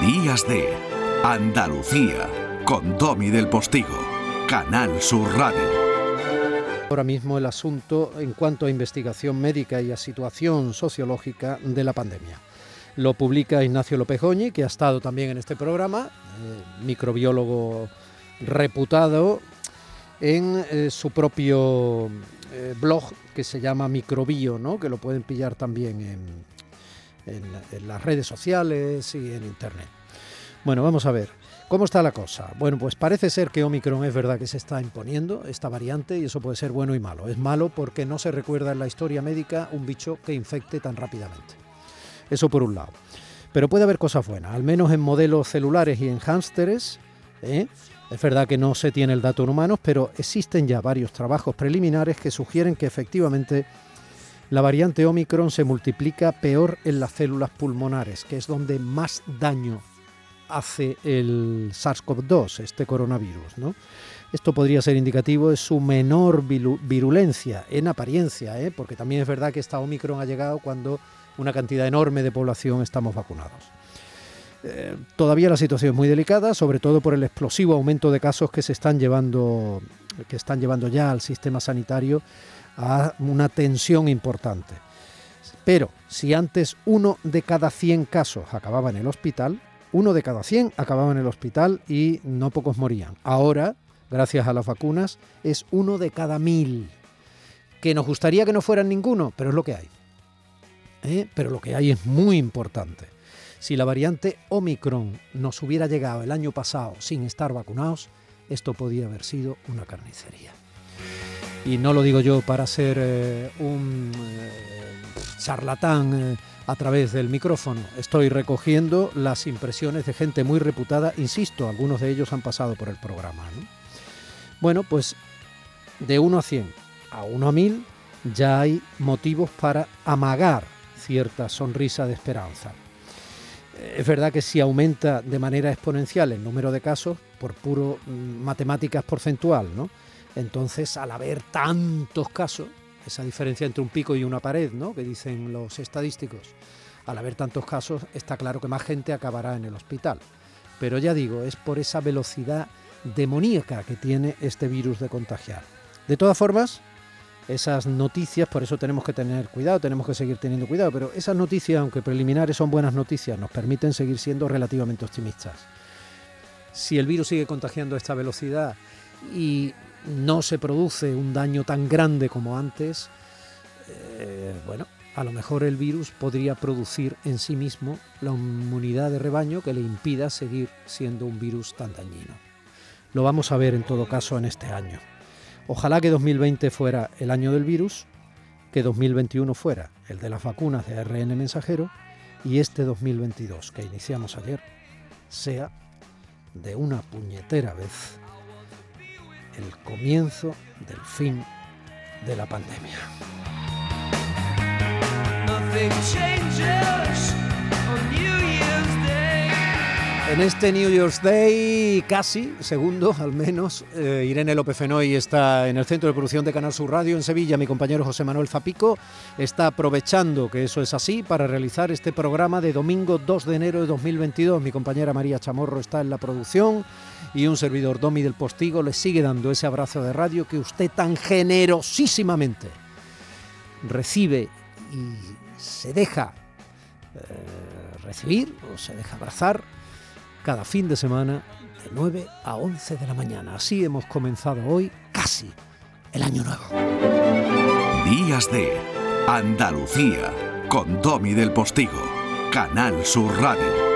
Días de Andalucía con Domi del Postigo, Canal Sur Radio. Ahora mismo el asunto en cuanto a investigación médica y a situación sociológica de la pandemia. Lo publica Ignacio López Goñi, que ha estado también en este programa, eh, microbiólogo reputado, en eh, su propio eh, blog que se llama Microbio, ¿no? que lo pueden pillar también en, en, las redes sociales y en Internet. Bueno, vamos a ver. ¿Cómo está la cosa? Bueno, pues parece ser que Omicron es verdad que se está imponiendo, esta variante, y eso puede ser bueno y malo. Es malo porque no se recuerda en la historia médica un bicho que infecte tan rápidamente. Eso por un lado. Pero puede haber cosas buenas, al menos en modelos celulares y en hámsteres. ¿eh? Es verdad que no se tiene el dato en humanos, pero existen ya varios trabajos preliminares que sugieren que efectivamente la variante Omicron se multiplica peor en las células pulmonares, que es donde más daño hace el SARS-CoV-2, este coronavirus. ¿no? Esto podría ser indicativo de su menor virulencia en apariencia, ¿eh? porque también es verdad que esta Omicron ha llegado cuando una cantidad enorme de población estamos vacunados. Eh, todavía la situación es muy delicada, sobre todo por el explosivo aumento de casos que se están llevando, que están llevando ya al sistema sanitario a una tensión importante. Pero si antes uno de cada 100 casos acababa en el hospital, uno de cada 100 acababa en el hospital y no pocos morían. Ahora, gracias a las vacunas, es uno de cada mil. Que nos gustaría que no fueran ninguno, pero es lo que hay. ¿Eh? Pero lo que hay es muy importante. Si la variante Omicron nos hubiera llegado el año pasado sin estar vacunados, esto podía haber sido una carnicería y no lo digo yo para ser eh, un eh, charlatán eh, a través del micrófono. Estoy recogiendo las impresiones de gente muy reputada, insisto, algunos de ellos han pasado por el programa. Bueno, pues de 1 a 100 a 1 a 1000 ya hay motivos para amagar cierta sonrisa de esperanza. Es verdad que si aumenta de manera exponencial el número de casos, por puro mm, matemáticas porcentual, ¿no? Entonces, al haber tantos casos, esa diferencia entre un pico y una pared, ¿no? que dicen los estadísticos, al haber tantos casos, está claro que más gente acabará en el hospital. Pero ya digo, es por esa velocidad demoníaca que tiene este virus de contagiar. De todas formas, esas noticias, por eso tenemos que tener cuidado, tenemos que seguir teniendo cuidado, pero esas noticias, aunque preliminares son buenas noticias, nos permiten seguir siendo relativamente optimistas. Si el virus sigue contagiando a esta velocidad y no se produce un daño tan grande como antes, eh, bueno, a lo mejor el virus podría producir en sí mismo la inmunidad de rebaño que le impida seguir siendo un virus tan dañino. Lo vamos a ver en todo caso en este año. Ojalá que 2020 fuera el año del virus, que 2021 fuera el de las vacunas de ARN mensajero y este 2022 que iniciamos ayer sea de una puñetera vez el comienzo del fin de la pandemia. En este New Year's Day, casi, segundo al menos, eh, Irene López Fenoy está en el Centro de Producción de Canal Sur Radio en Sevilla. Mi compañero José Manuel Zapico está aprovechando que eso es así para realizar este programa de domingo 2 de enero de 2022. Mi compañera María Chamorro está en la producción y un servidor Domi del Postigo le sigue dando ese abrazo de radio que usted tan generosísimamente recibe y se deja eh, recibir o se deja abrazar cada fin de semana de 9 a 11 de la mañana. Así hemos comenzado hoy casi el año nuevo. Días de Andalucía con Domi del Postigo, Canal Sur Radio.